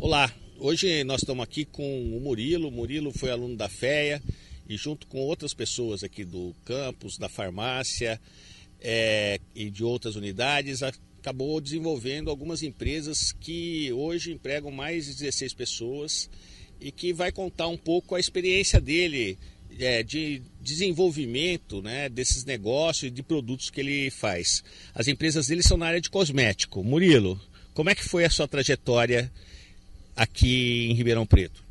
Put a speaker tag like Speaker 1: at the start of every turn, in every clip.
Speaker 1: Olá, hoje nós estamos aqui com o Murilo. O Murilo foi aluno da FEA e junto com outras pessoas aqui do campus, da farmácia é, e de outras unidades, acabou desenvolvendo algumas empresas que hoje empregam mais de 16 pessoas e que vai contar um pouco a experiência dele é, de desenvolvimento né, desses negócios e de produtos que ele faz. As empresas dele são na área de cosmético. Murilo, como é que foi a sua trajetória aqui em Ribeirão Preto?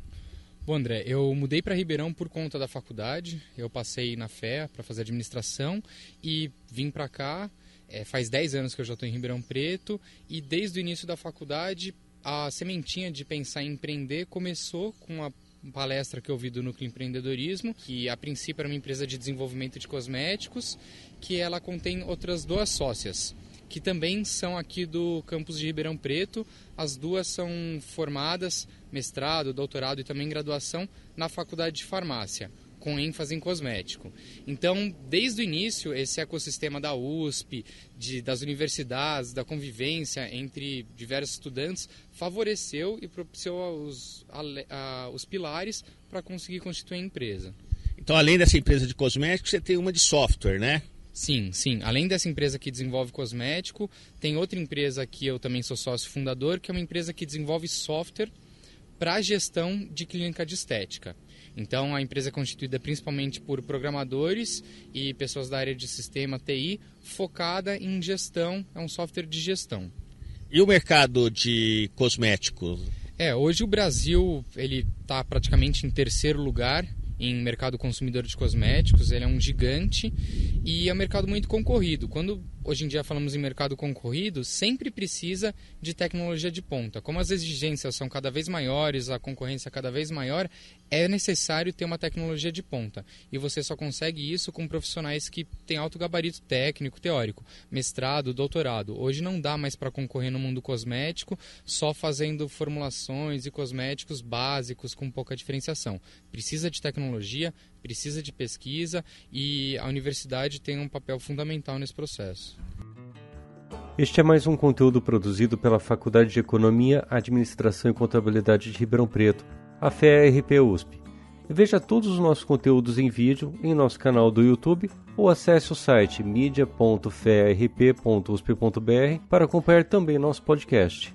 Speaker 2: Bom, André, eu mudei para Ribeirão por conta da faculdade. Eu passei na FEA para fazer administração e vim para cá. É, faz 10 anos que eu já estou em Ribeirão Preto e desde o início da faculdade a sementinha de pensar em empreender começou com a palestra que eu vi do Núcleo Empreendedorismo, que a princípio era uma empresa de desenvolvimento de cosméticos, que ela contém outras duas sócias que também são aqui do campus de Ribeirão Preto. As duas são formadas, mestrado, doutorado e também graduação na Faculdade de Farmácia, com ênfase em cosmético. Então, desde o início, esse ecossistema da USP, de, das universidades, da convivência entre diversos estudantes, favoreceu e propiciou os, a, a, os pilares para conseguir constituir a empresa.
Speaker 1: Então, além dessa empresa de cosméticos, você tem uma de software, né?
Speaker 2: Sim, sim. Além dessa empresa que desenvolve cosmético, tem outra empresa que eu também sou sócio fundador, que é uma empresa que desenvolve software para gestão de clínica de estética. Então, a empresa é constituída principalmente por programadores e pessoas da área de sistema TI, focada em gestão, é um software de gestão.
Speaker 1: E o mercado de cosméticos?
Speaker 2: É, hoje o Brasil ele está praticamente em terceiro lugar em mercado consumidor de cosméticos, ele é um gigante e é um mercado muito concorrido. Quando hoje em dia falamos em mercado concorrido, sempre precisa de tecnologia de ponta. Como as exigências são cada vez maiores, a concorrência cada vez maior, é necessário ter uma tecnologia de ponta. E você só consegue isso com profissionais que têm alto gabarito técnico, teórico, mestrado, doutorado. Hoje não dá mais para concorrer no mundo cosmético só fazendo formulações e cosméticos básicos com pouca diferenciação. Precisa de tecnologia, precisa de pesquisa e a universidade tem um papel fundamental nesse processo.
Speaker 3: Este é mais um conteúdo produzido pela Faculdade de Economia, Administração e Contabilidade de Ribeirão Preto, a FERP USP. veja todos os nossos conteúdos em vídeo em nosso canal do YouTube ou acesse o site media.ferp.usp.br para acompanhar também nosso podcast.